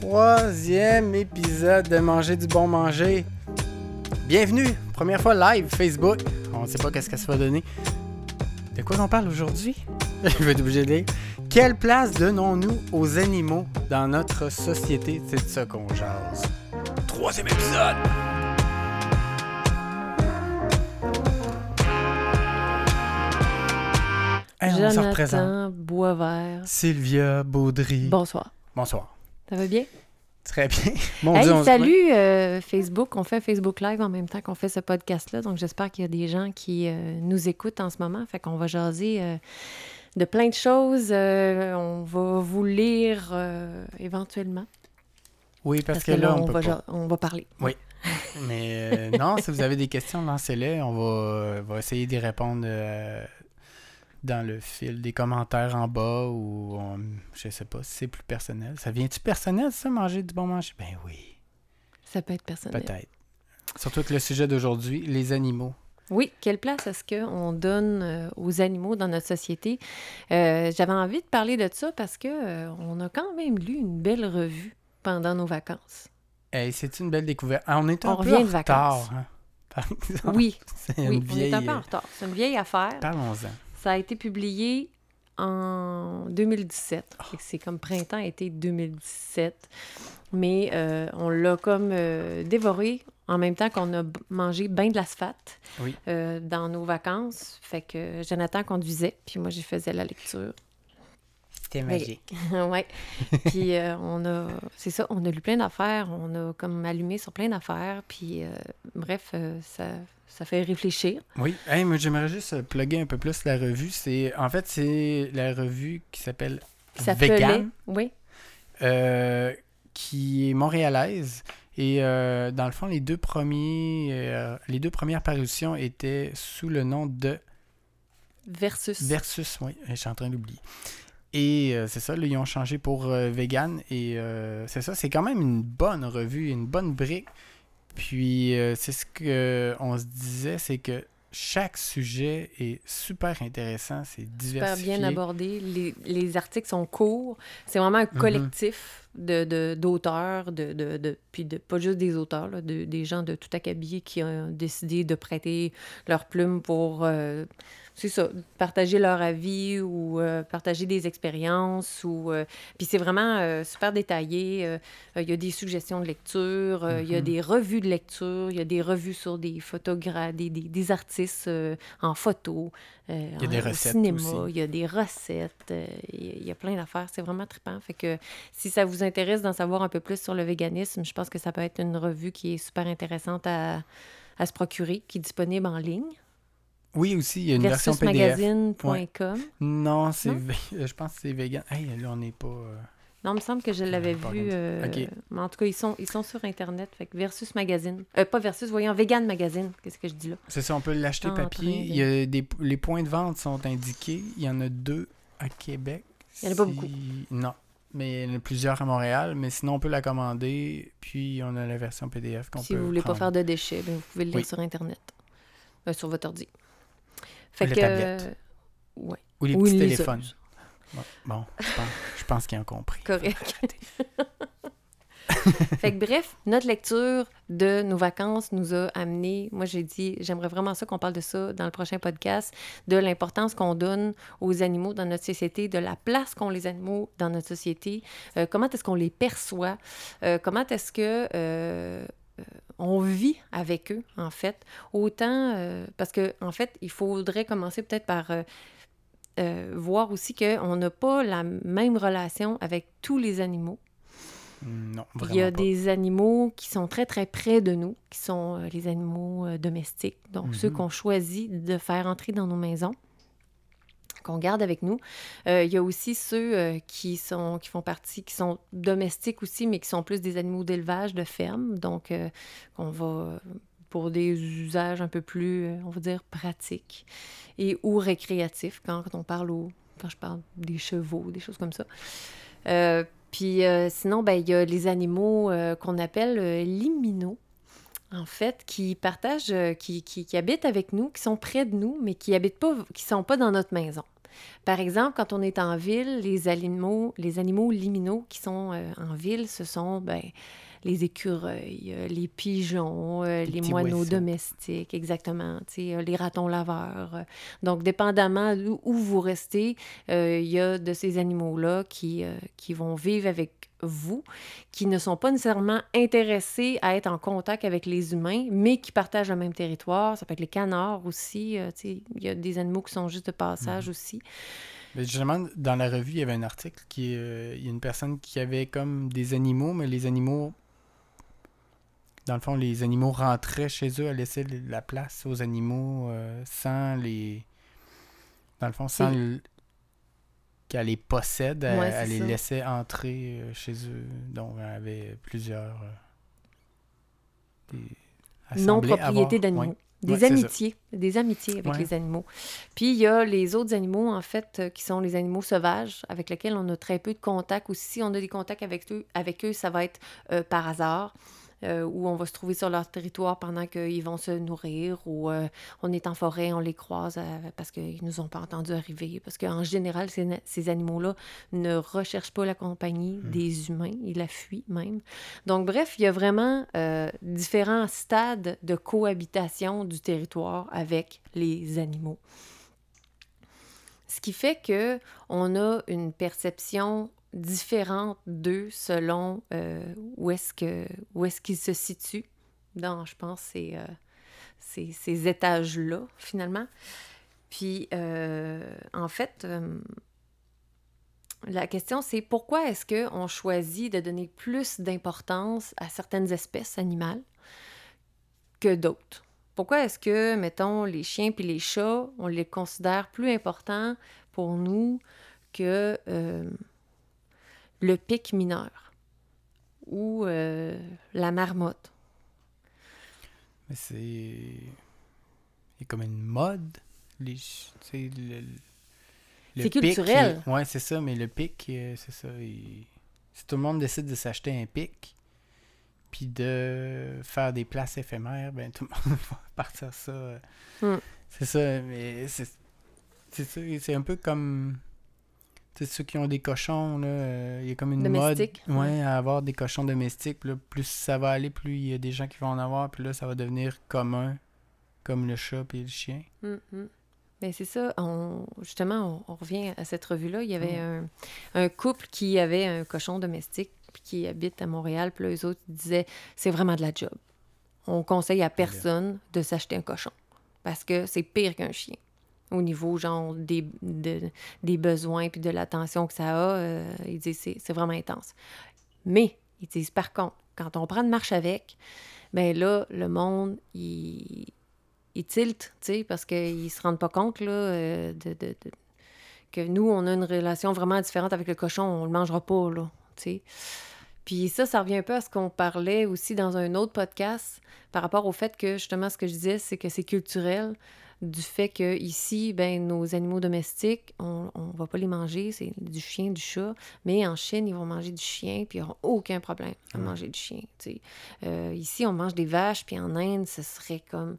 troisième épisode de Manger du bon manger. Bienvenue, première fois live Facebook. On ne sait pas qu'est-ce que ça va donner. De quoi on parle aujourd'hui? Je vais être obligé de lire. Quelle place donnons-nous aux animaux dans notre société? C'est de ça qu'on jase. Troisième épisode! Hey, on se représente. Jonathan Boisvert. Sylvia Baudry. Bonsoir. Bonsoir. Ça va bien? Très bien. Mon Hey, Dieu, on salut euh, Facebook. On fait Facebook Live en même temps qu'on fait ce podcast-là. Donc, j'espère qu'il y a des gens qui euh, nous écoutent en ce moment. Fait qu'on va jaser euh, de plein de choses. On va vous lire éventuellement. Oui, parce, que, là, on, peut va, pas. on va parler. Mais euh, non, si vous avez des questions, lancez-les. On va, va essayer d'y répondre dans le fil des commentaires en bas ou on- je sais pas si c'est plus personnel. Ça vient-tu personnel, ça, manger du bon manger? Ben oui, Ça peut être personnel. peut-être. Surtout que le sujet d'aujourd'hui, les animaux. Oui, quelle place est-ce qu'on donne euh, aux animaux dans notre société? Euh, J'avais envie de parler de ça parce que euh, on a quand même lu une belle revue pendant nos vacances. Hey, c'est une belle découverte. Ah, on est un On peu en retard. hein, par exemple. Oui, oui, on est un peu en retard. C'est une vieille affaire. Parlons-en. Ça a été publié en 2017. Ah. Fait que C'est comme printemps-été 2017. Mais euh, on l'a comme euh, dévoré en même temps qu'on a mangé bien de l'asphalte Oui. euh, dans nos vacances. Fait que Jonathan conduisait, puis moi, j'y faisais la lecture. C'était Mais- magique. ouais. Puis euh, on a, c'est ça, on a lu plein d'affaires, on a comme allumé sur plein d'affaires, puis euh, bref, euh, ça, ça fait réfléchir. Oui, hey, moi j'aimerais juste plugger un peu plus la revue. C'est en fait c'est la revue qui s'appelle Vegan, oui, euh, qui est montréalaise. Et euh, dans le fond, les deux premiers, euh, les deux premières parutions étaient sous le nom de versus. Versus. Oui, je suis en train d'oublier. Et euh, c'est ça, là, ils ont changé pour euh, Vegan. Et euh, c'est ça, c'est quand même une bonne revue, une bonne brique. Puis c'est ce qu'on se disait, c'est que chaque sujet est super intéressant, c'est super diversifié. bien abordé. Les, les articles sont courts. C'est vraiment un Mhm. collectif de, de- d'auteurs, de, de, de- puis de, pas juste des auteurs, là, de- des gens de tout acabit qui ont décidé de prêter leur plume pour, c'est ça, partager leur avis ou euh, partager des expériences. Ou, euh, puis c'est vraiment euh, super détaillé. Il y a des suggestions de lecture, il y a Mhm. des revues de lecture, il y a des revues sur des photographes, des, des, des artistes en photo. Il y a des en- au recettes cinéma, il y a des recettes, il y a- il y a plein d'affaires. C'est vraiment trippant. Fait que si ça vous intéresse d'en savoir un peu plus sur le véganisme, je pense que ça peut être une revue qui est super intéressante à, à se procurer, qui est disponible en ligne. Oui, aussi, il y a une version PDF. Versusmagazine.com. Non, c'est ve- je pense que c'est Vegan. Hey, là, on n'est pas... euh, Non, il me semble que je l'avais vu. euh. Mais en tout cas, ils sont, ils sont sur Internet. Fait que Versus Magazine. Euh, pas Versus, voyons, Vegan Magazine. Qu'est-ce que je dis là? C'est ça, on peut l'acheter En papier. Il y a des, les points de vente sont indiqués. Il y en a deux à Québec. Il y en a pas Si- beaucoup. Non. Mais il y en a plusieurs à Montréal. Mais sinon, on peut la commander. Puis, on a la version PDF qu'on Si peut vous voulez pas faire de déchets, ben, vous pouvez le lire Oui. sur Internet. Euh, sur votre ordi. Fait la que. tablette. euh, ouais. Ou les Ou petits téléphones. Bon, bon, je pense, je pense qu'ils ont compris. Correct. fait que bref, notre lecture de nos vacances nous a amené, moi j'ai dit, j'aimerais vraiment ça qu'on parle de ça dans le prochain podcast, de l'importance qu'on donne aux animaux dans notre société, de la place qu'ont les animaux dans notre société, euh, comment est-ce qu'on les perçoit, euh, comment est-ce que euh, on vit avec eux, en fait. Autant, euh, parce que en fait, il faudrait commencer peut-être par euh, euh, voir aussi qu'on n'a pas la même relation avec tous les animaux. Non, vraiment Il y a pas. des animaux qui sont très, très près de nous, qui sont les animaux domestiques, donc Mhm. ceux qu'on choisit de faire entrer dans nos maisons qu'on garde avec nous. Euh, il y a aussi ceux euh, qui, sont, qui font partie, qui sont domestiques aussi, mais qui sont plus des animaux d'élevage, de ferme, donc euh, qu'on va pour des usages un peu plus, on va dire, pratiques et ou récréatifs, quand on parle au, quand je parle des chevaux, des choses comme ça. Puis sinon, ben, il y a les animaux qu'on appelle liminaux, en fait, qui partagent, qui, qui, qui habitent avec nous, qui sont près de nous, mais qui habitent pas, qui sont pas dans notre maison. Par exemple, quand on est en ville, les animaux, les animaux liminaux qui sont euh, en ville, ce sont ben, les écureuils, euh, les pigeons, euh, les, moineaux domestiques, exactement, les ratons laveurs. Donc, dépendamment où vous restez, il y a de ces animaux-là qui, qui vont vivre avec vous, qui ne sont pas nécessairement intéressés à être en contact avec les humains, mais qui partagent le même territoire. Ça peut être les canards aussi. il y a des animaux qui sont juste de passage mhm. aussi. Mais justement, dans la revue, il y avait un article qui euh, il y a une personne qui avait comme des animaux, mais les animaux dans le fond, les animaux rentraient chez eux, elle laissait la place aux animaux euh, sans les. Dans le fond, sans qu'elle les possède, elle, les laissait entrer euh, chez eux. Donc, elle avait plusieurs. Non-propriété d'animaux. Des amitiés, des amitiés avec les animaux. Puis il y a les autres animaux, en fait, euh, qui sont les animaux sauvages, avec lesquels on a très peu de contact. Ou si on a des contacts avec eux, avec eux ça va être euh, par hasard. Euh, où on va se trouver sur leur territoire pendant qu'ils vont se nourrir, ou euh, on est en forêt, on les croise euh, parce qu'ils nous ont pas entendu arriver. Parce qu'en général, ces, animaux-là ne recherchent pas la compagnie hmm. des humains, ils la fuient même. Donc, bref, il y a vraiment différents stades de cohabitation du territoire avec les animaux. Ce qui fait que on a une perception différentes d'eux selon euh, où est-ce que où est-ce qu'ils se situent dans, je pense, ces, euh, ces, étages-là, finalement. Puis, euh, en fait, la question, c'est pourquoi est-ce qu'on choisit de donner plus d'importance à certaines espèces animales que d'autres? Pourquoi est-ce que, mettons, les chiens puis les chats, on les considère plus importants pour nous que le pic mineur ou euh, la marmotte. Mais c'est. Il y a comme une mode. Les... Le... C'est culturel. Ouais, c'est ça, mais le pic, euh, c'est ça. Si tout le monde décide de s'acheter un pic, puis de faire des places éphémères, ben tout le monde va partir ça. Hmm. C'est ça, mais c'est. C'est un peu comme c'est ceux qui ont des cochons, là, euh, il y a comme une mode ouais, à avoir des cochons domestiques. plus ça va aller, plus il y a des gens qui vont en avoir, puis là, ça va devenir commun, comme le chat et le chien. Mais mm, mm. ben, c'est ça. On, justement, on, revient à cette revue-là. Il y avait mm. un, couple qui avait un cochon domestique puis qui habite à Montréal. Puis là, eux autres disaient c'est vraiment de la job. On conseille à personne de s'acheter un cochon parce que c'est pire qu'un chien au niveau genre des, des besoins puis de l'attention que ça a, euh, ils disent c'est, c'est vraiment intense. Mais ils disent par contre, quand on prend une marche avec, ben là, le monde, il, il tilte, tu sais, parce qu'ils se rendent pas compte là, euh, de, de, que nous, on a une relation vraiment différente avec le cochon, on le mangera pas, là, tu sais. Puis ça, ça revient un peu à ce qu'on parlait aussi dans un autre podcast par rapport au fait que, justement, ce que je disais, c'est que c'est culturel du fait que ici, ben, nos animaux domestiques, on ne va pas les manger, c'est du chien, du chat, mais en Chine, ils vont manger du chien, puis ils n'auront aucun problème à manger du chien. Euh, ici, on mange des vaches, puis en Inde, ce serait comme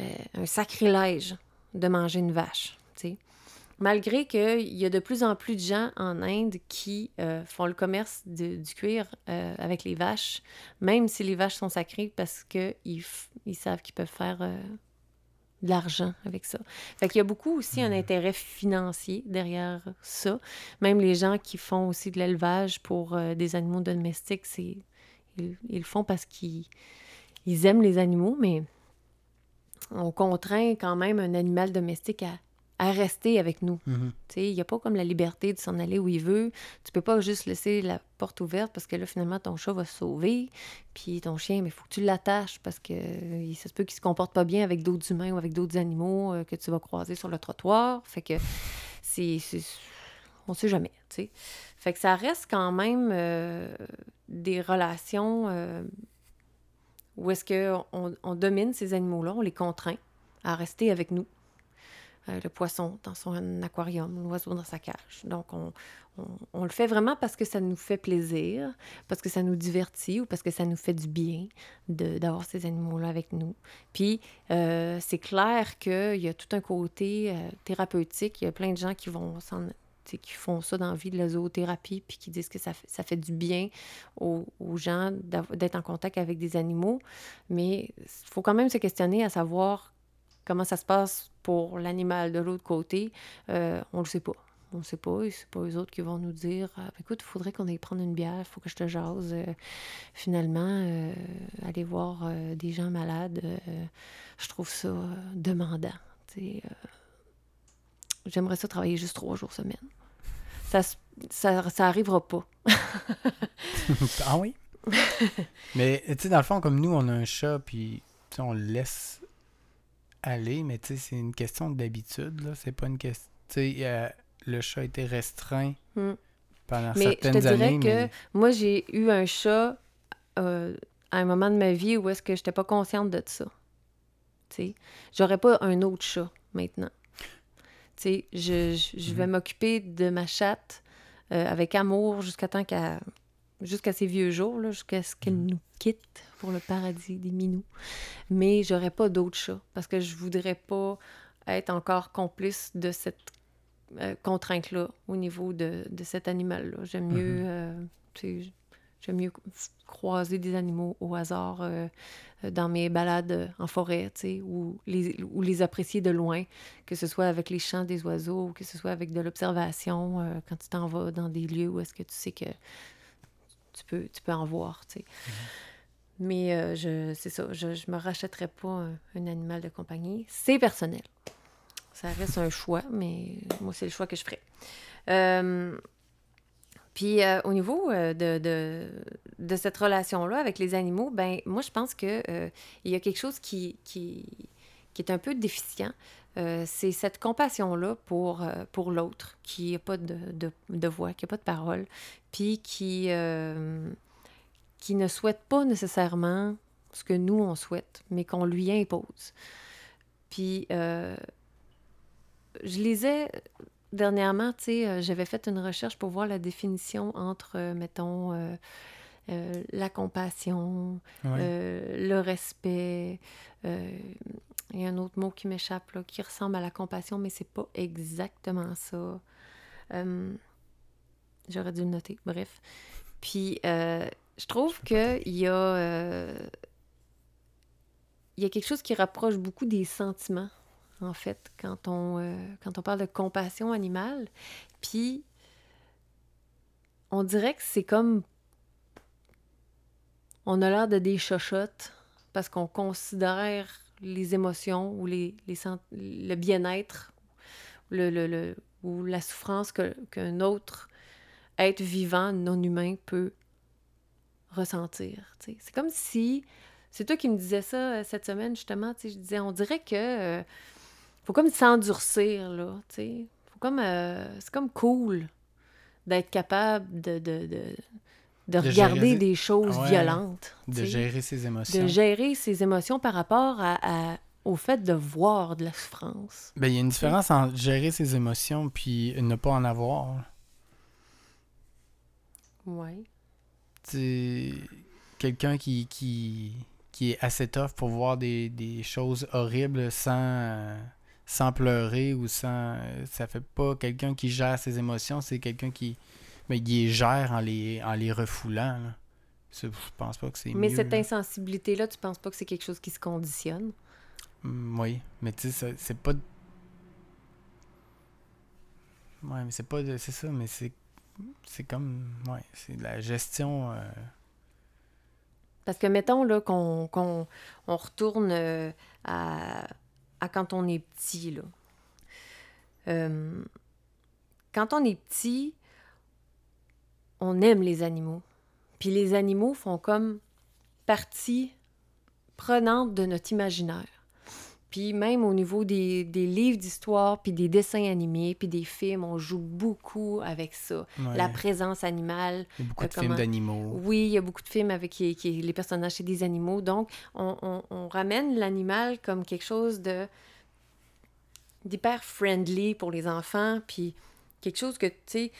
euh, un sacrilège de manger une vache. Malgré qu'il y a de plus en plus de gens en Inde qui euh, font le commerce du cuir avec les vaches, même si les vaches sont sacrées, parce qu'ils ils savent qu'ils peuvent faire de l'argent avec ça. Fait qu'il y a beaucoup aussi un hmm. intérêt financier derrière ça. Même les gens qui font aussi de l'élevage pour euh, des animaux domestiques, c'est ils, le font parce qu'ils ils aiment les animaux, mais on contraint quand même un animal domestique à à rester avec nous. Mhm. Il n'y a pas comme la liberté de s'en aller où il veut. Tu peux pas juste laisser la porte ouverte parce que là, finalement, ton chat va se sauver. Puis ton chien, mais il faut que tu l'attaches parce que ça se peut qu'il se comporte pas bien avec d'autres humains ou avec d'autres animaux euh, que tu vas croiser sur le trottoir. Fait que c'est... On sait jamais, tu sais. Fait que ça reste quand même euh, des relations euh, où est-ce qu'on on domine ces animaux-là, on les contraint à rester avec nous. Le poisson dans son aquarium, l'oiseau dans sa cage. Donc, on, on, le fait vraiment parce que ça nous fait plaisir, parce que ça nous divertit ou parce que ça nous fait du bien d'avoir ces animaux-là avec nous. Puis, euh, c'est clair qu'il y a tout un côté euh, thérapeutique. Il y a plein de gens qui vont qui font ça dans la vie de la zoothérapie, puis qui disent que ça fait, ça fait du bien aux, aux gens d'être en contact avec des animaux. Mais il faut quand même se questionner à savoir comment ça se passe pour l'animal de l'autre côté. Euh, on ne le sait pas on ne sait pas, c'est pas eux autres qui vont nous dire ah, écoute, il faudrait qu'on aille prendre une bière, il faut que je te jase. Euh, finalement, euh, aller voir euh, des gens malades, je trouve ça demandant. J'aimerais ça travailler juste trois jours semaine. Ça, ça, ça arrivera pas. ah oui? mais tu sais, dans le fond, comme nous, on a un chat, puis on le laisse aller, mais tu sais, c'est une question d'habitude, là. C'est pas une question. Sais, le chat était restreint hmm. pendant mais certaines je te dirais que moi, j'ai eu un chat euh, à un moment de ma vie où est-ce que je n'étais pas consciente de ça. J'aurais pas un autre chat maintenant. je, je, vais mhm. m'occuper de ma chatte euh, avec amour jusqu'à temps qu'à jusqu'à ses vieux jours, jusqu'à ce qu'elle mhm. nous quitte pour le paradis des minous. Mais j'aurais pas d'autres chats parce que je voudrais pas être encore complice de cette euh, contrainte-là au niveau de, de cet animal-là. J'aime mieux, mm-hmm. euh, j'aime mieux croiser des animaux au hasard euh, dans mes balades en forêt, ou les, ou les apprécier de loin, que ce soit avec les chants des oiseaux, ou que ce soit avec de l'observation, quand tu t'en vas dans des lieux où est-ce que tu sais que tu peux, tu peux en voir, tu sais. Mm-hmm. Mais je, c'est ça, je ne me rachèterais pas un animal de compagnie. C'est personnel. Ça reste un choix, mais moi, c'est le choix que je ferai. Euh, puis euh, au niveau euh, de, de, cette relation-là avec les animaux, ben moi, je pense qu'il il y a quelque chose qui, qui, qui, est un peu déficient. C'est cette compassion-là pour, pour l'autre, qui n'a pas de, de, de, voix, qui n'a pas de parole, puis qui, qui ne souhaite pas nécessairement ce que nous, on souhaite, mais qu'on lui impose. Puis je lisais dernièrement, tu sais, euh, j'avais fait une recherche pour voir la définition entre, euh, mettons, euh, la compassion, le respect. Il y a un autre mot qui m'échappe, là, qui ressemble à la compassion, mais c'est pas exactement ça. J'aurais dû le noter. Bref. Puis, je trouve qu'il y a... il y a quelque chose qui rapproche beaucoup des sentiments en fait, quand on, euh, quand on parle de compassion animale. Puis, on dirait que c'est comme. On a l'air de des chochottes parce qu'on considère les émotions ou les, les le bien-être ou la souffrance qu'un autre être vivant, non humain, peut ressentir. C'est comme si. C'est toi qui me disais ça euh, cette semaine, justement. Je disais, on dirait que. Euh, faut comme s'endurcir, là, tu sais. Faut comme... Euh, c'est comme cool d'être capable de, de, de, regarder des choses violentes. De gérer ses émotions. De gérer ses émotions par rapport à, au fait de voir de la souffrance. Ben, il y a une différence entre gérer ses émotions puis ne pas en avoir. Oui. C'est quelqu'un qui, qui, qui est assez tough pour voir des, des choses horribles sans sans pleurer ou sans. Ça fait pas quelqu'un qui gère ses émotions, c'est quelqu'un qui. Mais il les gère en les, en les refoulant. Je pense pas que c'est. Mais cette insensibilité-là, tu penses pas que c'est quelque chose qui se conditionne? Mm, oui, mais tu sais, c'est pas. Ouais, mais c'est pas. C'est ça, mais c'est. C'est comme. Ouais, c'est de la gestion. Euh, Parce que mettons là qu'on on retourne euh, à à quand on est petit. Là. Euh, quand on est petit, on aime les animaux. Puis les animaux font comme partie prenante de notre imaginaire. Puis même au niveau des, livres d'histoire, puis des dessins animés, puis des films, on joue beaucoup avec ça. La présence animale. Il y a beaucoup de films d'animaux. Oui, il y a beaucoup de films avec qui, les personnages, c'est des animaux. Donc, on, ramène l'animal comme quelque chose de d'hyper friendly pour les enfants, puis quelque chose que, tu sais,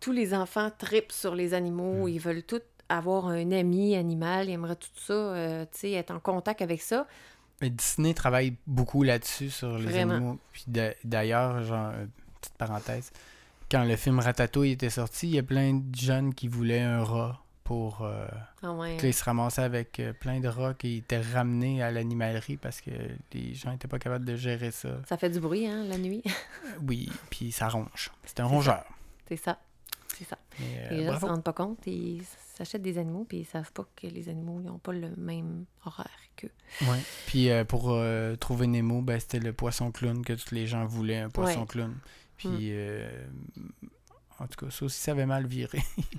tous les enfants tripent sur les animaux, Mm. ils veulent tous avoir un ami animal, ils aimeraient tout ça, euh, tu sais, être en contact avec ça. Mais Disney travaille beaucoup là-dessus sur les Vraiment. animaux. Puis d'a- d'ailleurs, genre, euh, petite parenthèse, quand le film Ratatouille était sorti, il y a plein de jeunes qui voulaient un rat pour. euh, Ah ouais. là, ils se ramassaient avec euh, plein de rats qui étaient ramenés à l'animalerie parce que les gens n'étaient pas capables de gérer ça. Ça fait du bruit, hein, la nuit. Oui, puis ça ronge. C'est un rongeur. C'est ça. C'est ça. Euh, les gens bravo. se rendent pas compte, ils s'achètent des animaux, puis ils savent pas que les animaux n'ont pas le même horaire qu'eux. Ouais. Puis euh, pour euh, trouver Nemo, ben, c'était le poisson clown que tous les gens voulaient, un poisson Ouais. clown. Puis, Mm. en tout cas, ça aussi, ça avait mal viré.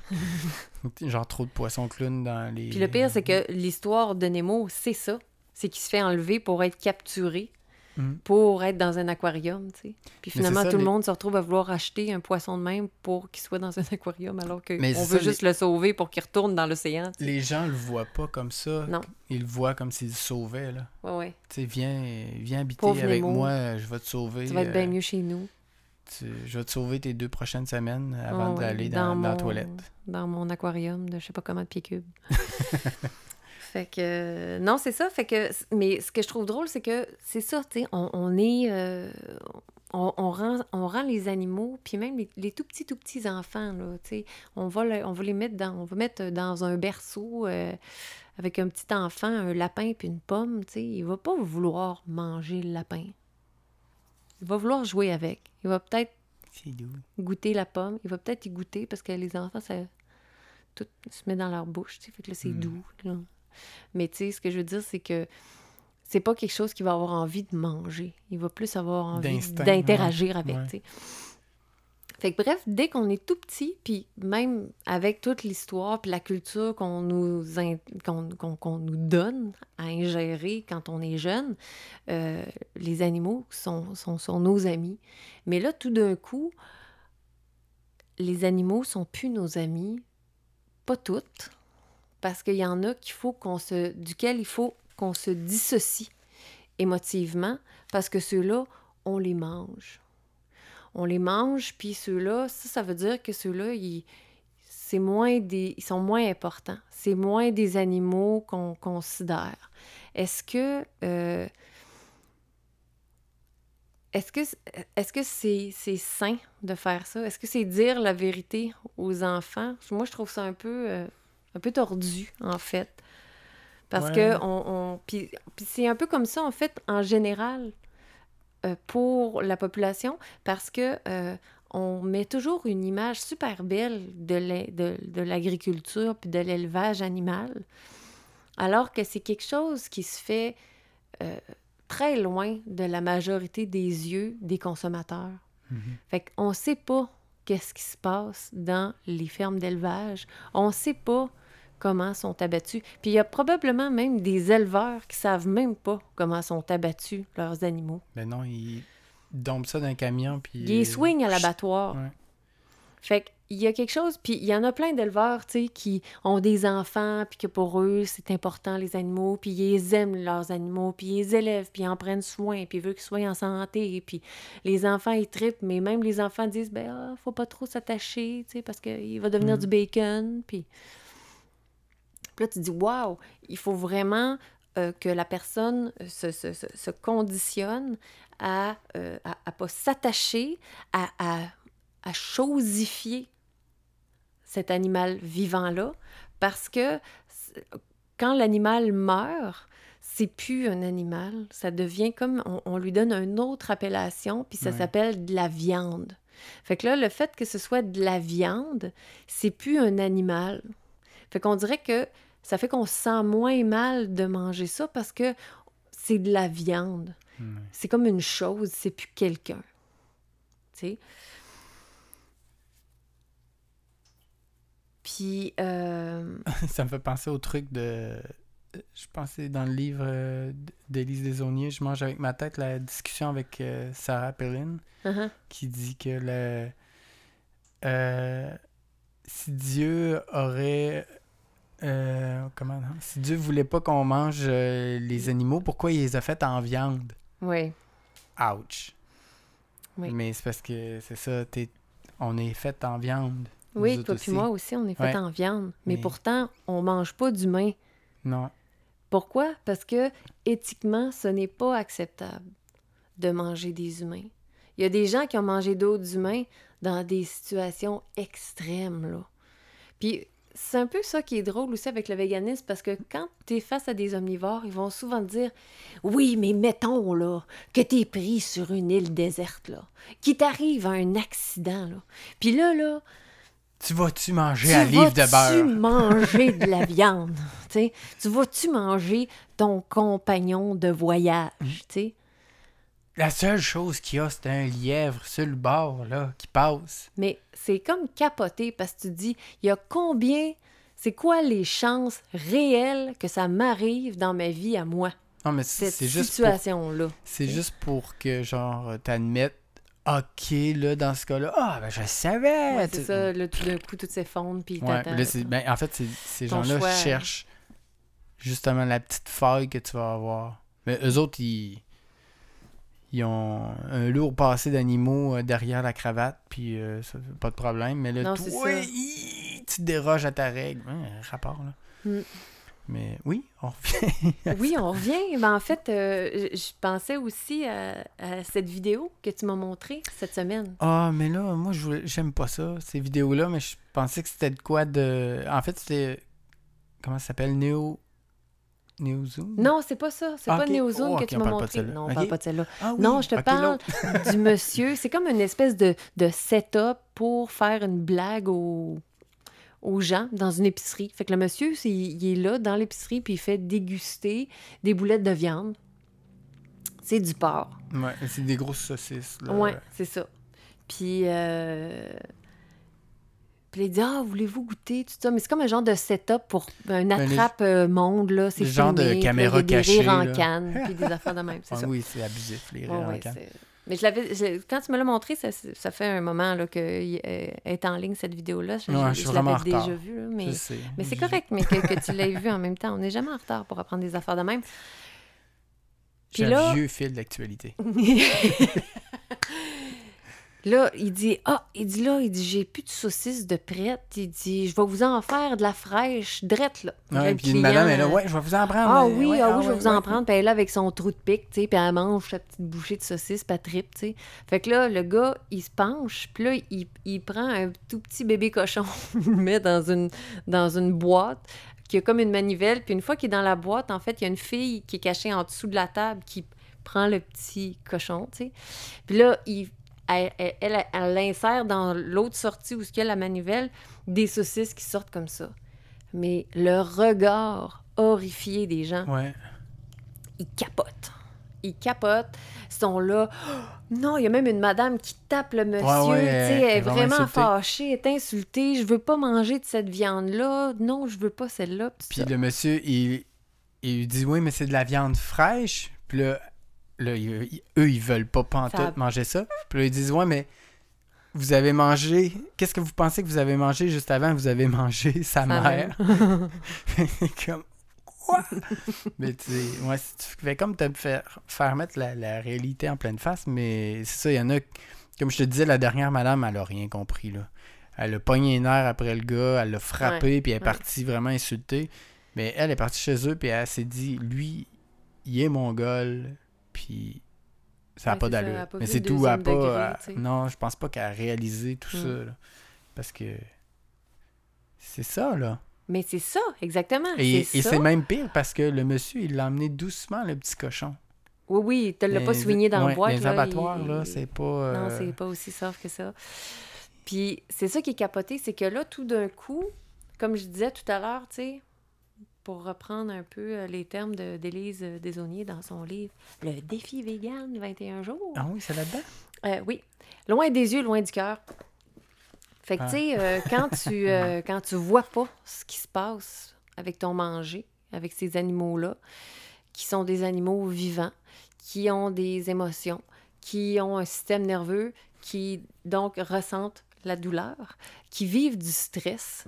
Genre trop de poissons clown dans les. Puis le pire, c'est que l'histoire de Nemo, c'est ça. C'est qu'il se fait enlever pour être capturé, Mm. pour être dans un aquarium, tu sais. Puis finalement, ça, tout le monde se retrouve à vouloir acheter un poisson de même pour qu'il soit dans un aquarium, alors qu'on veut ça, juste le sauver pour qu'il retourne dans l'océan. tu. Les gens le voient pas comme ça. Non. Ils le voient comme s'ils le sauvaient, là. Ouais, ouais. Tu sais, viens, viens habiter Pauvre avec Nemo. moi, je vais te sauver. Ça va être euh, bien mieux chez nous. tu- je vais te sauver tes deux prochaines semaines avant d'aller dans, dans la toilette. Dans mon aquarium de je sais pas comment de pieds cubes. fait que. Non, c'est ça. Fait que. Mais ce que je trouve drôle, c'est que c'est ça, tu sais. On, on est. euh, on, on rend, on rend les animaux, puis même les, les tout petits, tout petits enfants, là, tu sais, on va, le- on va les mettre dans, on va mettre dans un berceau euh, avec un petit enfant, un lapin puis une pomme, tu sais, il va pas vouloir manger le lapin. Il va vouloir jouer avec. Il va peut-être goûter la pomme. Il va peut-être y goûter parce que les enfants, ça tout se met dans leur bouche. tu sais, Fait que là, c'est Mm. doux. là. Mais tu sais, ce que je veux dire, c'est que c'est pas quelque chose qu'il va avoir envie de manger. Il va plus avoir envie d'interagir avec. ouais. tu sais. Fait que bref, dès qu'on est tout petit, puis même avec toute l'histoire puis la culture qu'on nous, in- qu'on, qu'on- qu'on nous donne à ingérer quand on est jeune, euh, les animaux sont, sont, sont nos amis. Mais là, tout d'un coup, les animaux sont plus nos amis. Pas toutes. Parce qu'il y en a qu'il faut qu'on se, duquel il faut qu'on se dissocie émotivement, parce que ceux-là, on les mange. On les mange, puis ceux-là, ça, ça veut dire que ceux-là, ils, c'est moins des, ils sont moins importants. C'est moins des animaux qu'on considère. Est-ce que... euh, est-ce que est-ce c'est sain de faire ça? Est-ce que c'est dire la vérité aux enfants? Moi, je trouve ça un peu, euh, un peu tordu, en fait. Parce Ouais. que on, on- puis, puis c'est un peu comme ça, en fait, en général, euh, pour la population, parce que euh, on met toujours une image super belle de l'agriculture puis de l'élevage animal, alors que c'est quelque chose qui se fait euh, très loin de la majorité des yeux des consommateurs. Mhm. Fait qu'on sait pas qu'est-ce qui se passe dans les fermes d'élevage. On sait pas comment sont abattus. Puis il y a probablement même des éleveurs qui savent même pas comment sont abattus leurs animaux. Ben non, ils dompent ça d'un camion, puis... Ils les swingent à l'abattoir. Ouais. Fait qu'il y a quelque chose, puis il y en a plein d'éleveurs, tu sais, qui ont des enfants, puis que pour eux, c'est important, les animaux, puis ils aiment leurs animaux, puis ils les élèvent, puis ils en prennent soin, puis ils veulent qu'ils soient en santé, puis les enfants, ils trippent, mais même les enfants disent, ben, ah, faut pas trop s'attacher, tu sais, parce qu'il va devenir Mm. du bacon, puis... Puis là, tu dis, waouh, il faut vraiment euh, que la personne se, se- se- se conditionne à ne à, à pas s'attacher, à, à, à chosifier cet animal vivant-là, parce que quand l'animal meurt, c'est plus un animal, ça devient comme, on, on lui donne une autre appellation, puis ça Ouais. s'appelle de la viande. Fait que là, le fait que ce soit de la viande, c'est plus un animal. Fait qu'on dirait que ça fait qu'on se sent moins mal de manger ça parce que c'est de la viande. C'est comme une chose, c'est plus quelqu'un. Tu sais? Puis, euh, ça me fait penser au truc de. Je pensais dans le livre euh, d'Élise Desaulniers, Je mange avec ma tête, la discussion avec euh, Sarah Perlin, uh-huh. qui dit que le. euh, si Dieu aurait. Euh, comment non? Si Dieu voulait pas qu'on mange euh, les animaux, pourquoi il les a fait en viande? oui. Ouch. Oui. Mais c'est parce que c'est ça, on est fait en viande. Oui, toi puis moi aussi, on est fait Ouais. en viande. Mais, Mais- pourtant, on mange pas d'humain. Non. Pourquoi? Parce que éthiquement, ce n'est pas acceptable de manger des humains. Il y a des gens qui ont mangé d'autres humains dans des situations extrêmes, là. Puis c'est un peu ça qui est drôle aussi avec le véganisme, parce que quand tu es face à des omnivores, ils vont souvent te dire Oui, mais mettons, là, que tu es pris sur une île déserte, là, qu'il t'arrive un accident, là. Puis là, là, Tu vas-tu manger tu un livre de vas-tu beurre? manger de la viande? tu sais? Tu vas-tu manger ton compagnon de voyage? tu sais? La seule chose qu'il y a, c'est un lièvre sur le bord, là, qui passe. Mais c'est comme capoté parce que tu dis, il y a combien, c'est quoi les chances réelles que ça m'arrive dans ma vie à moi, Non, mais c'est cette c'est juste pour situation-là? C'est juste pour que, genre, t'admettes, OK, là, dans ce cas-là, ah, ben, je savais! Ouais, c'est ça, là, tout d'un coup, tout s'effondre, puis Ouais, là, ben, en fait, c'est- ces gens-là choix. cherchent justement la petite faille que tu vas avoir. Mais eux autres, ils, ils ont un lourd passé d'animaux euh, derrière la cravate, puis euh, ça fait pas de problème. Mais là, Non, toi, hi, tu déroges à ta règle. Un rapport, là. Mm. Mais oui, on revient. Oui, on revient. Ben, en fait, euh, je pensais aussi à, à cette vidéo que tu m'as montrée cette semaine. Ah, mais là, moi, je j'aime pas ça, ces vidéos-là, mais je pensais que c'était de quoi de. En fait, c'était. Comment ça s'appelle? Néo. Non, c'est pas ça. C'est Ah, pas ok. Neozone Oh, que tu m'as montré. Non, on parle pas de celle-là. Ah oui, Non, je te parle du monsieur. C'est comme une espèce de, de setup pour faire une blague aux, aux gens dans une épicerie. Fait que le monsieur, il est là dans l'épicerie puis il fait déguster des boulettes de viande. C'est du porc. Ouais, c'est des grosses saucisses. Là. Ouais, c'est ça. Puis, euh... puis il dit Ah, voulez-vous goûter tout ça? Mais c'est comme un genre de setup pour un attrape-monde, là. C'est genre de filmé, caméra a des cachée, rires en canne, puis des affaires de même. C'est Ah ça. oui, c'est abusif, les rires en ouais, canne. Mais je l'avais, quand tu me l'as montré, ça, ça fait un moment là, que euh, est en ligne cette vidéo-là. Je, Ouais, je- je l'avais déjà vue, mais, mais c'est correct, mais que, que tu l'aies vu en même temps. On n'est jamais en retard pour apprendre des affaires de même. J'ai Puis un là- vieux fil d'actualité. là, il dit Ah, il dit là, il dit J'ai plus de saucisses de prête. Il dit Je vais vous en faire de la fraîche, drette, là. Ouais, puis client, madame, elle là, euh, ouais, je vais vous en prendre. Ah euh, oui, ouais, ah oui, je vais vous en prendre. Puis elle est là avec son trou de pique, tu sais, puis elle mange sa petite bouchée de saucisse, elle tripe, tu sais. Fait que là, le gars, il se penche, puis là, il, il prend un tout petit bébé cochon, il le met dans une, dans une boîte qui a comme une manivelle. Puis une fois qu'il est dans la boîte, en fait, il y a une fille qui est cachée en dessous de la table qui prend le petit cochon, tu sais. Puis là, il, elle, elle, elle, elle insère dans l'autre sortie où il y a la manivelle des saucisses qui sortent comme ça. Mais le regard horrifié des gens, Ouais. ils capotent. Ils capotent. Sont là. Oh, non, il y a même une madame qui tape le monsieur. Ouais, ouais, elle est vraiment insultée. fâchée, elle est insultée. Je veux pas manger de cette viande-là. Non, je veux pas celle-là. Puis ça. le monsieur, il, il lui dit, oui, mais c'est de la viande fraîche. Puis là, là il- il- eux, ils veulent pas pantoute manger ça. Puis là, ils disent, ouais, mais vous avez mangé... Qu'est-ce que vous pensez que vous avez mangé juste avant? Vous avez mangé sa, Sa mère. comme, quoi? mais tu sais, ouais, si tu fais comme te faire, faire mettre la, la réalité en pleine face, mais c'est ça, il y en a... Comme je te disais, la dernière madame, elle a rien compris, là. Elle a pogné les nerfs après le gars, elle l'a frappé, puis elle est ouais. partie vraiment insultée. Mais elle est partie chez eux, puis elle s'est dit, lui, il est mongol, puis ça n'a pas d'allure. Mais c'est le tout, elle degré, pas... non, je pense pas qu'elle a réalisé tout Mm. ça, là. Parce que c'est ça, là. Mais c'est ça, exactement. Et, c'est même pire parce que le monsieur, il l'a emmené doucement, le petit cochon. Oui, oui, tu l'as pas souligné dans ouais, la boîte. Les là, abattoirs, il- là, c'est pas... Non, euh, c'est pas aussi soft que ça. Puis c'est ça qui est capoté, c'est que là, tout d'un coup, comme je disais tout à l'heure, tu sais, pour reprendre un peu euh, les termes de- d'Élise euh, Desaunier dans son livre Le défi vegan 21 jours. Ah oui, c'est là-dedans? Euh, oui. Loin des yeux, loin du cœur. Fait que, Ah. tu sais, euh, quand, tu, euh, quand tu vois pas ce qui se passe avec ton manger, avec ces animaux-là, qui sont des animaux vivants, qui ont des émotions, qui ont un système nerveux, qui donc ressentent la douleur, qui vivent du stress.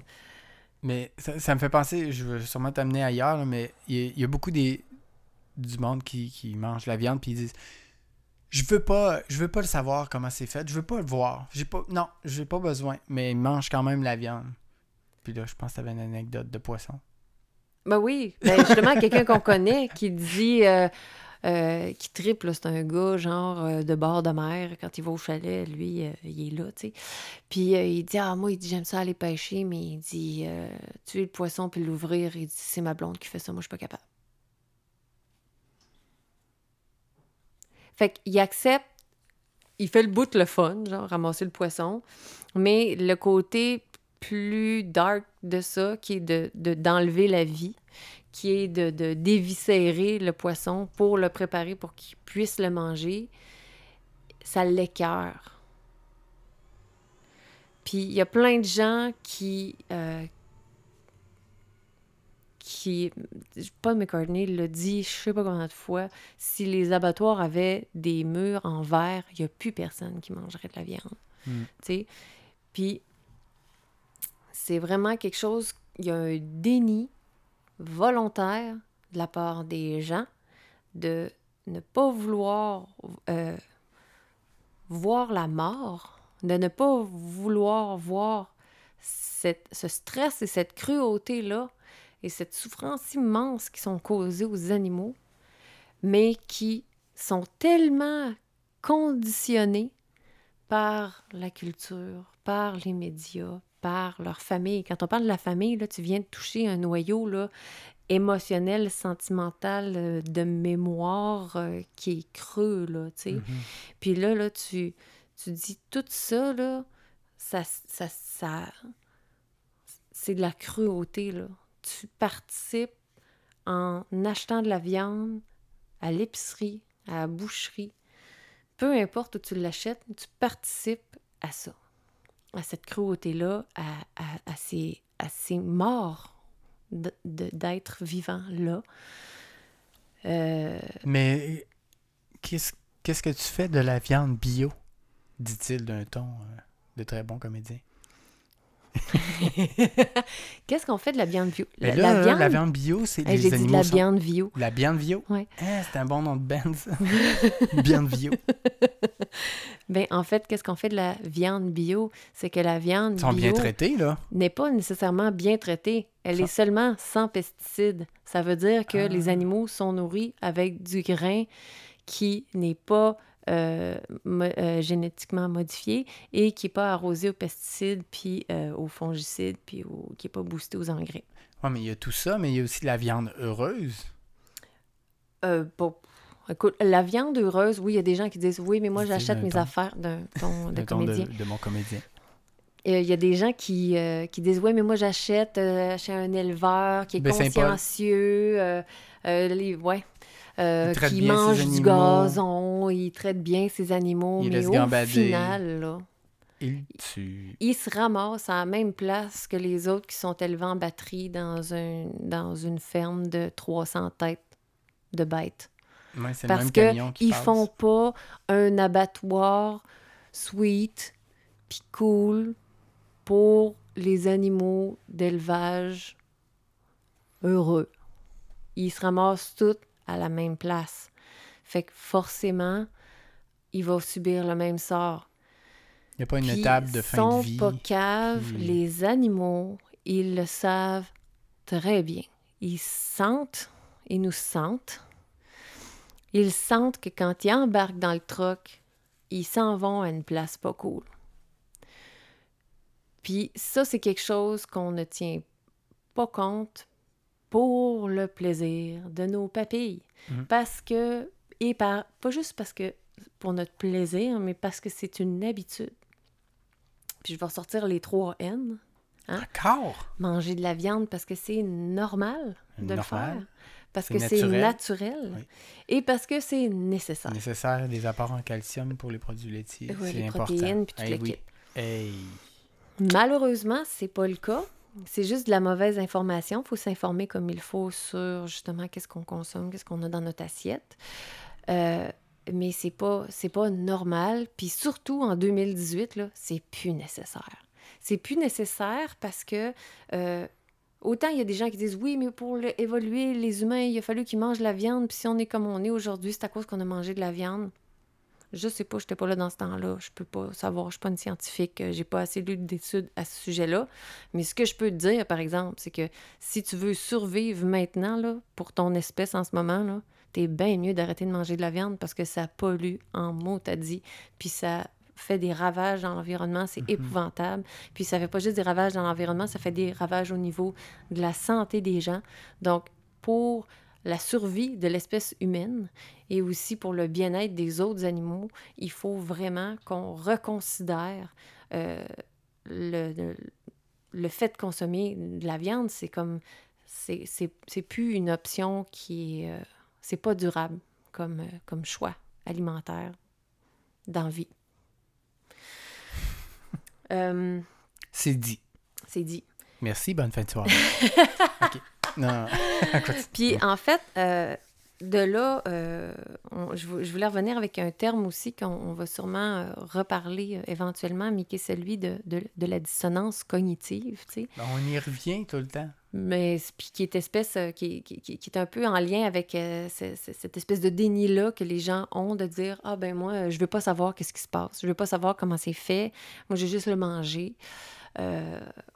Mais ça, me fait penser, je vais sûrement t'amener ailleurs, mais il y, a- beaucoup des, du monde qui, qui mange la viande puis ils disent Je veux pas, je veux pas le savoir comment c'est fait. Je veux pas le voir. J'ai pas, non, j'ai pas besoin. Mais il mange quand même la viande. Puis là, je pense que t'avais une anecdote de poisson. Ben oui, ben justement, quelqu'un qu'on connaît qui dit, euh, euh, qui triple, c'est un gars genre euh, de bord de mer. Quand il va au chalet, lui, euh, il est là, tu sais. Puis il dit, ah, moi, il dit, j'aime ça aller pêcher, mais il dit, tuer le poisson puis l'ouvrir, il dit, c'est ma blonde qui fait ça, moi, je suis pas capable. Fait qu'il accepte, il fait le bout de le fun, genre ramasser le poisson, mais le côté plus dark de ça, qui est de- d'enlever la vie, qui est de, de déviscérer le poisson pour le préparer pour qu'il puisse le manger, ça l'écœure. Puis il y a plein de gens qui, euh, qui, Paul McCartney l'a dit, je sais pas combien de fois, si les abattoirs avaient des murs en verre, il n'y a plus personne qui mangerait de la viande. Mm. Tu sais? Puis, c'est vraiment quelque chose, il y a un déni volontaire de la part des gens de ne pas vouloir euh, voir la mort, de ne pas vouloir voir cette- ce stress et cette cruauté-là et cette souffrance immense qui sont causées aux animaux, mais qui sont tellement conditionnés par la culture, par les médias, par leur famille. Quand on parle de la famille, là, tu viens de toucher un noyau là, émotionnel, sentimental, euh, de mémoire euh, qui est creux, là. Mhm. Puis là, là, tu, tu dis tout ça, là, ça, ça, ça c'est de la cruauté, là. Tu participes en achetant de la viande à l'épicerie, à la boucherie, peu importe où tu l'achètes, tu participes à ça, à cette cruauté-là, à, à, à ces, à ces morts de- d'êtres vivants-là. Euh, Mais qu'est-ce qu'est-ce que tu fais de la viande bio? Dit-il d'un ton euh, de très bon comédien? Qu'est-ce qu'on fait de la viande bio? Mais La, là, la là, viande? la viande? bio, c'est Hey, les J'ai dit de animaux la sont- viande bio. La viande bio? Ouais. Ah, c'est un bon nom de band, ça. viande bio. Ben, en fait, qu'est-ce qu'on fait de la viande bio? C'est que la viande Ils sont bien bio traités, là. n'est pas nécessairement bien traitée. Elle Ça- est seulement sans pesticides. Ça veut dire que Ah. les animaux sont nourris avec du grain qui n'est pas euh, mo- euh, génétiquement modifié et qui n'est pas arrosé aux pesticides, puis euh, aux fongicides, puis qui n'est pas boosté aux engrais. Ouais, mais il y a tout ça, mais il y a aussi de la viande heureuse. Bon, écoute, la viande heureuse, oui, il y a des gens qui disent oui, mais moi j'achète mes ton- affaires d'un de ton de, comédien. de mon comédien. Euh, Il y a des gens qui, euh, qui disent Oui, mais moi, j'achète euh, chez un éleveur qui est Ben, consciencieux, les- ouais, euh, qui mange du gazon, il traite bien ses animaux, Il mais au final, là, Il tue. se ramassent à la même place que les autres qui sont élevés en batterie dans, un, dans une ferme de 300 têtes de bêtes. Ouais, Parce même que camion qui ils passe. font pas un abattoir sweet puis cool pour les animaux d'élevage heureux. Ils se ramassent tous à la même place. Fait que forcément, il va subir le même sort. Il n'y a pas une Puis, étape de fin sont de vie. pas caves, puis- les animaux, ils le savent très bien. Ils sentent, ils nous sentent. Ils sentent que quand ils embarquent dans le truck, ils s'en vont à une place pas cool. Puis ça, c'est quelque chose qu'on ne tient pas compte pour le plaisir de nos papilles. Mhm. Parce que, et par, pas juste parce que pour notre plaisir, mais parce que c'est une habitude. Puis je vais ressortir les trois N. Encore? Manger de la viande parce que c'est normal de le faire. Parce que c'est naturel. Oui. Et parce que c'est nécessaire. Nécessaire des apports en calcium pour les produits laitiers. Oui, c'est les important. protéines, puis tout Eh oui. Hey. Malheureusement, c'est pas le cas. C'est juste de la mauvaise information. Il faut s'informer comme il faut sur justement qu'est-ce qu'on consomme, qu'est-ce qu'on a dans notre assiette. Euh, mais c'est pas c'est pas normal. Puis surtout en 2018 là, c'est plus nécessaire. C'est plus nécessaire parce que euh, autant il y a des gens qui disent oui, mais pour évoluer les humains, il a fallu qu'ils mangent la viande. Puis si on est comme on est aujourd'hui, c'est à cause qu'on a mangé de la viande. Je sais pas, j'étais pas là dans ce temps-là. Je peux pas savoir, je suis pas une scientifique, euh, j'ai pas assez lu d'études à ce sujet-là. Mais ce que je peux te dire, par exemple, c'est que si tu veux survivre maintenant, là, pour ton espèce en ce moment, là, t'es bien mieux d'arrêter de manger de la viande parce que ça pollue en mots, t'as dit. Puis ça fait des ravages dans l'environnement, c'est épouvantable. Puis ça fait pas juste des ravages dans l'environnement, ça fait des ravages au niveau de la santé des gens. Donc, pour la survie de l'espèce humaine et aussi pour le bien-être des autres animaux, il faut vraiment qu'on reconsidère euh, le, le, fait de consommer de la viande. C'est comme. C'est plus une option qui est. Euh, c'est pas durable comme, euh, comme choix alimentaire d'envie. c'est dit. C'est dit. Merci, bonne fin de soirée. Non. Puis en fait, euh, de là, euh, je, voulais revenir avec un terme aussi qu'on va sûrement euh, reparler éventuellement, mais qui est celui de, la dissonance cognitive. Tu ben, on y revient tout le temps. Mais puis qui est espèce, qui, qui, est un peu en lien avec cette espèce de déni-là que les gens ont de dire Ah ben moi, je veux pas savoir qu'est-ce qui se passe, je veux pas savoir comment c'est fait, moi je veux juste le manger.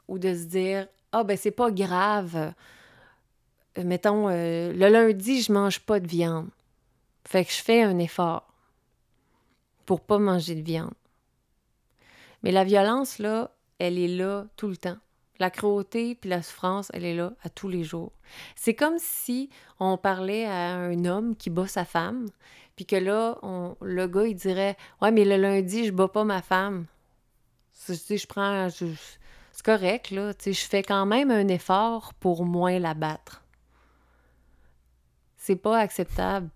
ou de se dire Ah ben c'est pas grave mettons, euh, le lundi, je mange pas de viande. Fait que je fais un effort pour pas manger de viande. Mais la violence, là, elle est là tout le temps. La cruauté puis la souffrance, elle est là à tous les jours. C'est comme si on parlait à un homme qui bat sa femme, puis que là, le gars, il dirait Ouais, mais le lundi, je bats pas ma femme. Je prends. c'est correct, là. Je fais quand même un effort pour moins la battre c'est pas acceptable.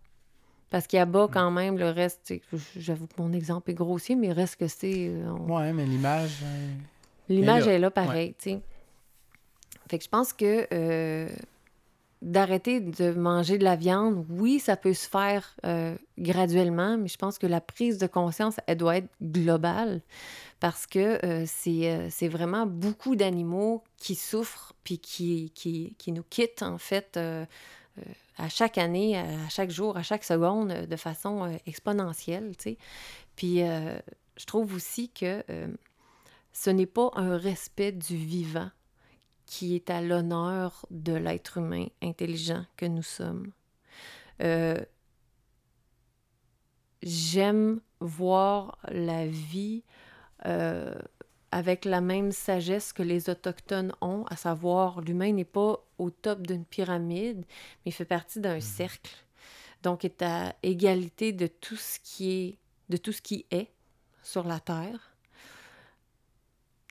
Parce qu'il y a bas quand même le reste. J'avoue que mon exemple est grossier, mais reste que c'est. Euh, ouais, mais l'image. Euh, l'image est là, pareil, tu sais. Fait que je pense que euh, d'arrêter de manger de la viande, oui, ça peut se faire graduellement, mais je pense que la prise de conscience, elle doit être globale parce que c'est vraiment beaucoup d'animaux qui souffrent puis qui, qui, qui, nous quittent, en fait à chaque année, à chaque jour, à chaque seconde, euh, de façon euh, exponentielle, tu sais. Puis euh, je trouve aussi que ce n'est pas un respect du vivant qui est à l'honneur de l'être humain intelligent que nous sommes. J'aime voir la vie avec la même sagesse que les Autochtones ont, à savoir l'humain n'est pas au top d'une pyramide, mais il fait partie d'un mhm. cercle. Donc, est à égalité de tout ce qui est, de tout ce qui est sur la Terre.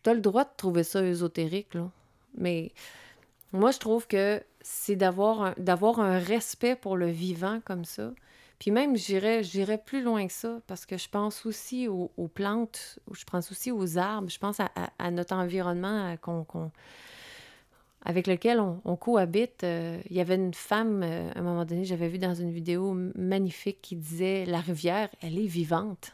Tu as le droit de trouver ça ésotérique, là. Mais moi, je trouve que c'est d'avoir un, d'avoir un respect pour le vivant comme ça, puis même, j'irais plus loin que ça, parce que je pense aussi aux, plantes, je pense aussi aux arbres, je pense à, notre environnement qu'on, avec lequel on, cohabite. Euh, il y avait une femme, euh, à un moment donné, j'avais vu dans une vidéo magnifique qui disait La rivière, elle est vivante.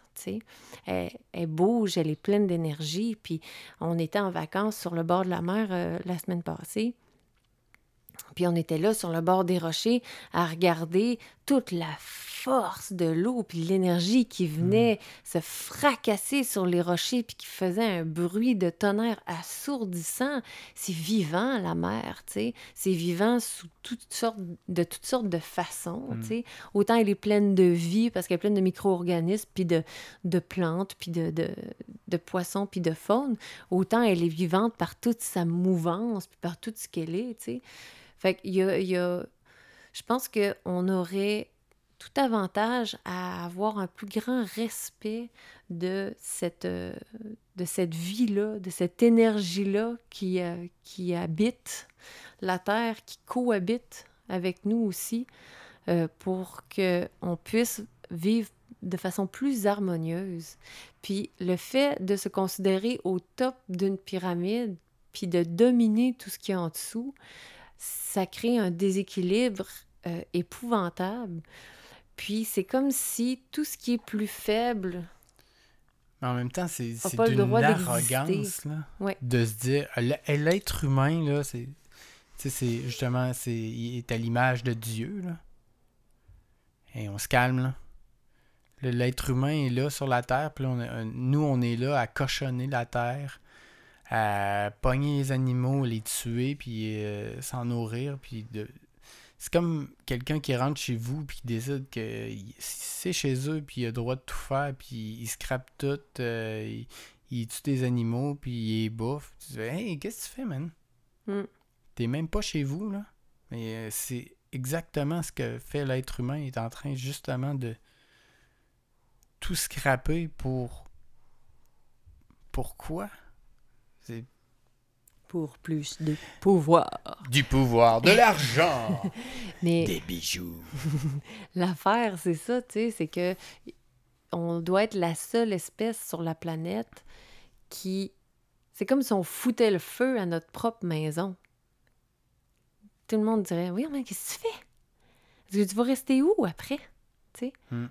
Elle, elle bouge, elle est pleine d'énergie. Puis on était en vacances sur le bord de la mer euh, la semaine passée. Puis on était là sur le bord des rochers à regarder toute la force de l'eau, puis l'énergie qui venait mm. se fracasser sur les rochers, puis qui faisait un bruit de tonnerre assourdissant. C'est vivant, la mer, tu sais. C'est vivant sous toutes sortes, de toutes sortes de façons, mm. tu sais. Autant elle est pleine de vie, parce qu'elle est pleine de micro-organismes, puis de, de plantes, puis de, de, de poissons, puis de faune. Autant elle est vivante par toute sa mouvance, puis par tout ce qu'elle est, tu sais. Fait qu'il y a, y a je pense qu'on aurait tout avantage à avoir un plus grand respect de cette, euh, de cette vie-là, de cette énergie-là qui, euh, qui habite la Terre, qui cohabite avec nous aussi, euh, pour qu'on puisse vivre de façon plus harmonieuse. Puis le fait de se considérer au top d'une pyramide, puis de dominer tout ce qui est en dessous, ça crée un déséquilibre épouvantable. Puis c'est comme si tout ce qui est plus faible. Mais en même temps, c'est d'une arrogance là, de se dire l'être humain, là, c'est. c'est justement, c'est, il est à l'image de Dieu. Là. Et on se calme, là. L'être humain est là sur la Terre, puis là, on a- nous, on est là à cochonner la Terre, à pogner les animaux, les tuer, puis euh, s'en nourrir, puis de... C'est comme quelqu'un qui rentre chez vous, puis qui décide que c'est chez eux, puis il a le droit de tout faire, puis il scrape tout, euh, il, il tue des animaux, puis il les bouffe. Tu dis, hey, qu'est-ce que tu fais, man? Mm. T'es même pas chez vous, là. Mais euh, c'est exactement ce que fait l'être humain. Il est en train justement de tout scraper pour. Pourquoi? C'est Pour plus de pouvoir. du pouvoir, de l'argent, Mais des bijoux. l'affaire, c'est ça, tu sais, c'est que on doit être la seule espèce sur la planète qui. C'est comme si on foutait le feu à notre propre maison. Tout le monde dirait Oui, mais qu'est-ce que tu fais? Est-ce que tu vas rester où après? Tu sais? Hmm.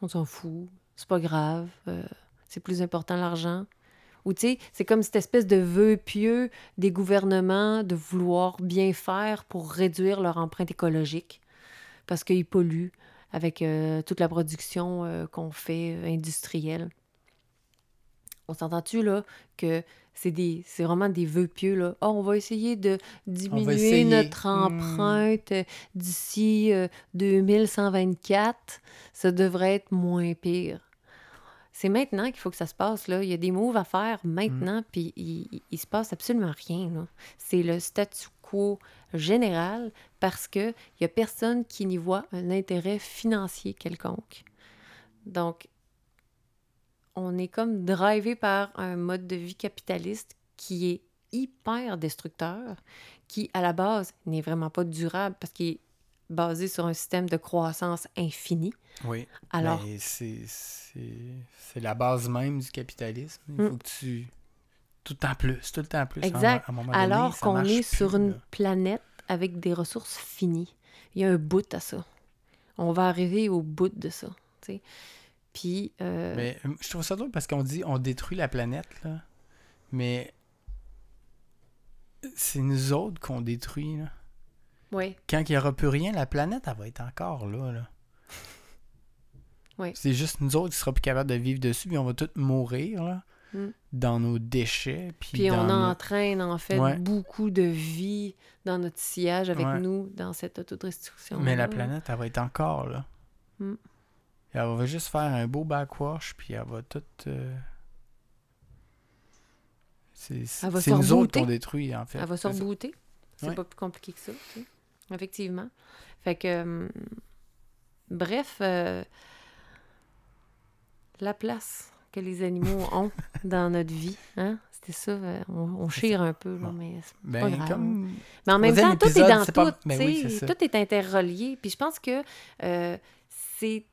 On s'en fout. C'est pas grave. euh, c'est plus important l'argent. Ou tu sais, c'est comme cette espèce de vœu pieux des gouvernements de vouloir bien faire pour réduire leur empreinte écologique parce qu'ils polluent avec euh, toute la production euh, qu'on fait euh, industrielle. On s'entend-tu là que c'est des c'est vraiment des vœux pieux là? Ah, on va essayer de diminuer essayer. notre empreinte d'ici euh, 2124. Ça devrait être moins pire. C'est maintenant qu'il faut que ça se passe là. Il y a des moves à faire maintenant, puis il, il se passe absolument rien. C'est le statu quo général parce que il y a personne qui n'y voit un intérêt financier quelconque. Donc on est comme drivé par un mode de vie capitaliste qui est hyper destructeur, qui à la base n'est vraiment pas durable parce qu'il est basé sur un système de croissance infinie. Oui. Alors, Mais c'est, c'est, c'est la base même du capitalisme. Il Mm. faut que tu. Tout le temps plus, tout le temps plus. À un à un alors qu'on est plus, sur une là. planète avec des ressources finies, il y a un bout à ça. On va arriver au bout de ça. tu sais. Puis, euh, Mais je trouve ça drôle parce qu'on dit on détruit la planète, là. Mais c'est nous autres qu'on détruit, là. ouais, Quand il n'y aura plus rien, la planète, elle va être encore là, là. Oui. C'est juste nous autres qui serons plus capables de vivre dessus, puis on va tous mourir, là. Mm. Dans nos déchets, puis, Puis on nos- entraîne en fait Ouais. beaucoup de vie dans notre sillage avec Ouais. nous dans cette autodestruction. Mais la planète, elle va être encore là. Mm. Elle va juste faire un beau backwash, puis elle va tout. euh, C'est nous autres qu'on détruit, en fait. Elle va se rebooter. C'est Ouais. pas plus compliqué que ça, tu sais. Effectivement. Fait que. hum, bref, euh, la place que les animaux ont dans notre vie, hein? C'était ça. euh, on, on chire un peu, là, mais c'est pas Ben, grave. comme. Mais en même temps, tout est dans tout. pas- ben oui, tout est interrelié. Puis je pense que euh, c'est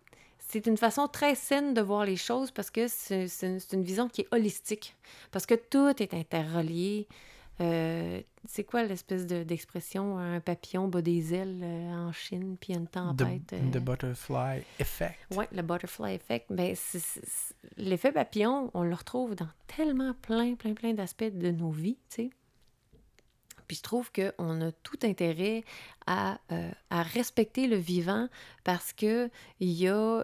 c'est une façon très saine de voir les choses parce que c'est une, c'est une vision qui est holistique. Parce que tout est interrelié. Euh, c'est quoi l'espèce de- d'expression un papillon bat des ailes euh, en Chine puis une The, tempête? euh, the butterfly effect. oui, le butterfly effect. Ben, l'effet papillon, on le retrouve dans tellement plein, plein, plein d'aspects de nos vies, tu sais. Puis je trouve qu'on a tout intérêt à, euh, à respecter le vivant parce que il y a...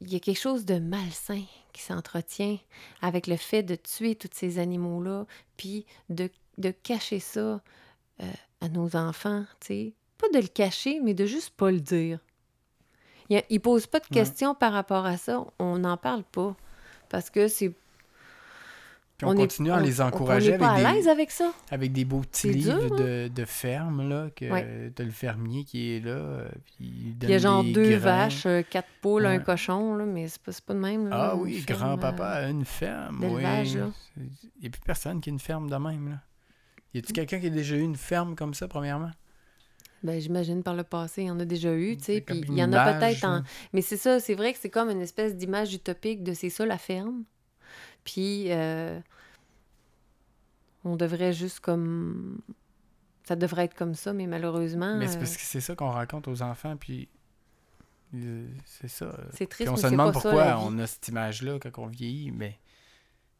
il y a quelque chose de malsain qui s'entretient avec le fait de tuer tous ces animaux-là, puis de, de cacher ça euh, à nos enfants, tu sais. Pas de le cacher, mais de juste pas le dire. Il ne pose pas de Ouais. questions par rapport à ça. On n'en parle pas. Parce que c'est. Puis on, continue à les encourager On n'est pas avec à des, avec ça. avec des beaux petits dur, livres hein? de, de ferme, là, que Ouais. t'as le fermier qui est là, euh, puis il Puis donne il y a genre deux grains. vaches, euh, quatre poules, un cochon, là, mais c'est pas, pas de même. là, Ah oui, grand-papa euh, a une ferme, oui. Il n'y a plus personne qui a une ferme de même, là. Y a-tu quelqu'un qui a déjà eu une ferme comme ça, premièrement? Ben, j'imagine par le passé, il y en a déjà eu, tu sais. Puis il y en a peut-être en. Mais c'est ça, c'est vrai que c'est comme une espèce d'image utopique de c'est ça la ferme? Puis euh, on devrait juste comme. Ça devrait être comme ça, mais malheureusement. Mais c'est euh, parce que c'est ça qu'on raconte aux enfants, puis euh, c'est ça. euh. c'est Puis triste, on mais se demande pas pourquoi ça, on a cette image-là quand on vieillit, mais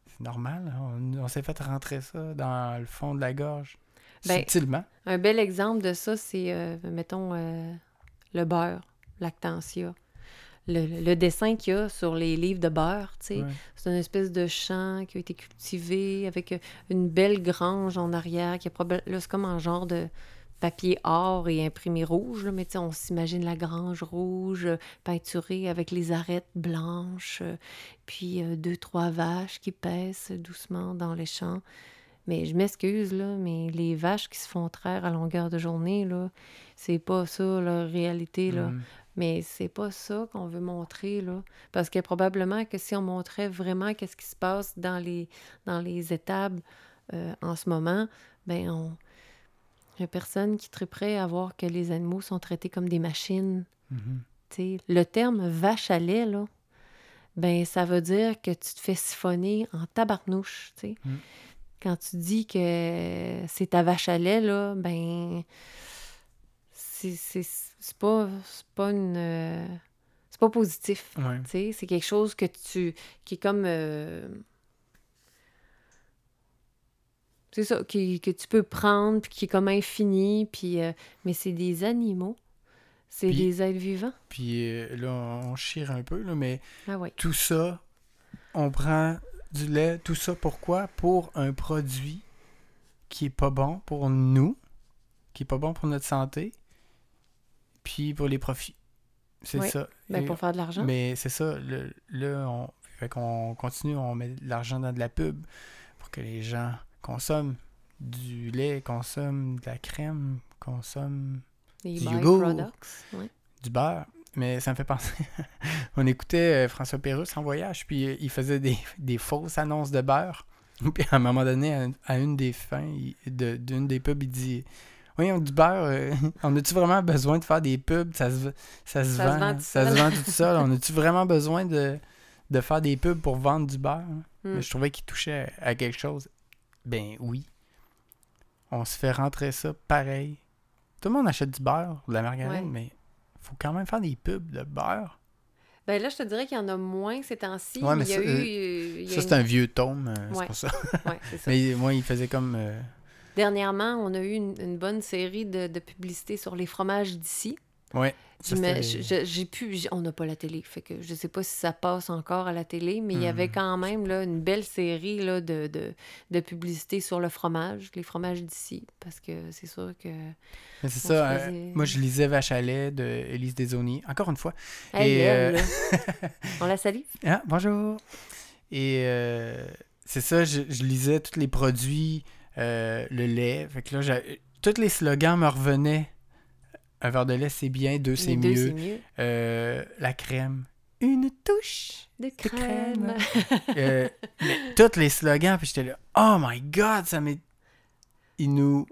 c'est normal. hein. On, on s'est fait rentrer ça dans le fond de la gorge. Ben, subtilement. Un bel exemple de ça, c'est, euh, mettons, euh, le beurre. Lactantia. Le, le dessin qu'il y a sur les livres de beurre, tu sais, Ouais. c'est une espèce de champ qui a été cultivé avec euh, une belle grange en arrière qui est probablement c'est comme un genre de papier or et imprimé rouge là, mais tu sais on s'imagine la grange rouge euh, peinturée avec les arêtes blanches euh, puis euh, deux trois vaches qui pèsent doucement dans les champs mais je m'excuse là mais les vaches qui se font traire à longueur de journée là c'est pas ça leur réalité là Mhm. Mais c'est pas ça qu'on veut montrer, là. Parce que probablement que si on montrait vraiment qu'est-ce qui se passe dans les, dans les étables euh, en ce moment, ben on... Il y a personne qui serait prêt à voir que les animaux sont traités comme des machines. Mhm. sais. Le terme vache à lait, là, ben ça veut dire que tu te fais siphonner en tabarnouche, tu sais. Mm. Quand tu dis que c'est ta vache à lait, là, ben c'est c'est- pas, pas une... euh, c'est pas positif. Ouais. C'est quelque chose que tu. qui est comme. euh, c'est ça, qui, que tu peux prendre, puis qui est comme infini, puis. euh, mais c'est des animaux. C'est des êtres vivants. Puis euh, là, on chire un peu, là, mais Ah tout ça, on prend du lait, tout ça pourquoi? Pour un produit qui est pas bon pour nous, qui est pas bon pour notre santé, puis pour les profits. C'est Oui, ça. Ben, Et- pour faire de l'argent. Mais c'est ça, le- là, on, fait qu'on continue, on met de l'argent dans de la pub pour que les gens consomment du lait, consomment de la crème, consomment du yogourt. Ouais. du beurre. Mais ça me fait penser. on écoutait euh, François Pérusse en voyage, puis euh, il faisait des, des fausses annonces de beurre. Puis à un moment donné, à, une des fins d'une des pubs, il dit Voyons, du beurre, euh, on a-tu vraiment besoin de faire des pubs? Ça se, ça se Ça se vend, vend tout ça se seul. vend tout seul. On a-tu vraiment besoin de, de faire des pubs pour vendre du beurre Mm. Mais je trouvais qu'il touchait à quelque chose. Ben oui. On se fait rentrer ça pareil. Tout le monde achète du beurre, de la margarine, Ouais. mais faut quand même faire des pubs de beurre. Ben là, je te dirais qu'il y en a moins ces temps-ci. Ouais, mais il y a ça, eu. euh, il y a Ça, une- c'est un vieux tome, euh, c'est pour ça. Ouais, c'est ça. Mais moi, il faisait comme. Dernièrement, on a eu une, une bonne série de, de publicités sur les fromages d'ici. Ça, Mais j'ai pu, on n'a pas la télé, fait que je sais pas si ça passe encore à la télé, mais il y avait Hmm. quand même là, une belle série là, de, de, de publicités sur le fromage, les fromages d'ici, parce que c'est sûr que... C'est ça. euh, faisait- moi, je lisais lait de Élise Desauniers. Encore une fois. Et, elle, euh, là. on la salue? Ah, bonjour. Et euh, c'est ça, je, je lisais tous les produits, euh, le lait. Fait que là, tous les slogans me revenaient. Un verre de lait, c'est bien. Deux, c'est mieux. Euh, la crème. Une touche. De crème. crème. Euh, mais tous les slogans, puis j'étais là, oh my god, ça m'est. Il nous.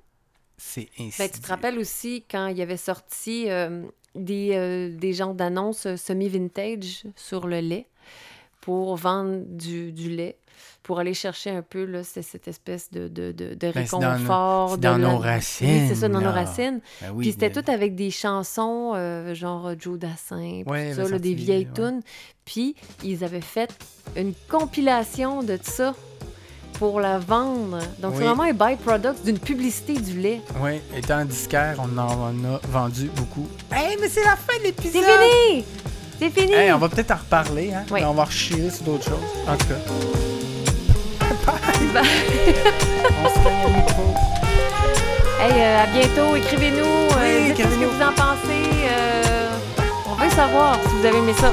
C'est ainsi. Ben, tu te rappelles aussi quand il y avait sorti des, des genres d'annonces semi-vintage sur le lait? Pour vendre du, du lait, pour aller chercher un peu là, c'est cette espèce de, de, de, de Ben, c'est dans nos- réconfort. c'est de nos Oui, racines, c'est ça, dans nos racines. Ben oui, Puis c'était tout avec des chansons, euh, genre Joe Dassin, Ouais, tout ça, là, des vieilles ouais. tunes. Puis ils avaient fait une compilation de ça pour la vendre. Donc c'est Oui. vraiment un byproduct d'une publicité du lait. Oui, étant disquaire, on en a vendu beaucoup. Hey, mais c'est la fin de C'est l'épisode! fini! C'est fini! Hey, on va peut-être en reparler, hein? Oui. Mais on va rechirer sur d'autres choses. En tout cas. Bye. on se. Hey, euh, à bientôt. Écrivez-nous. euh, ce que vous en pensez. euh, on veut savoir si vous avez aimé ça.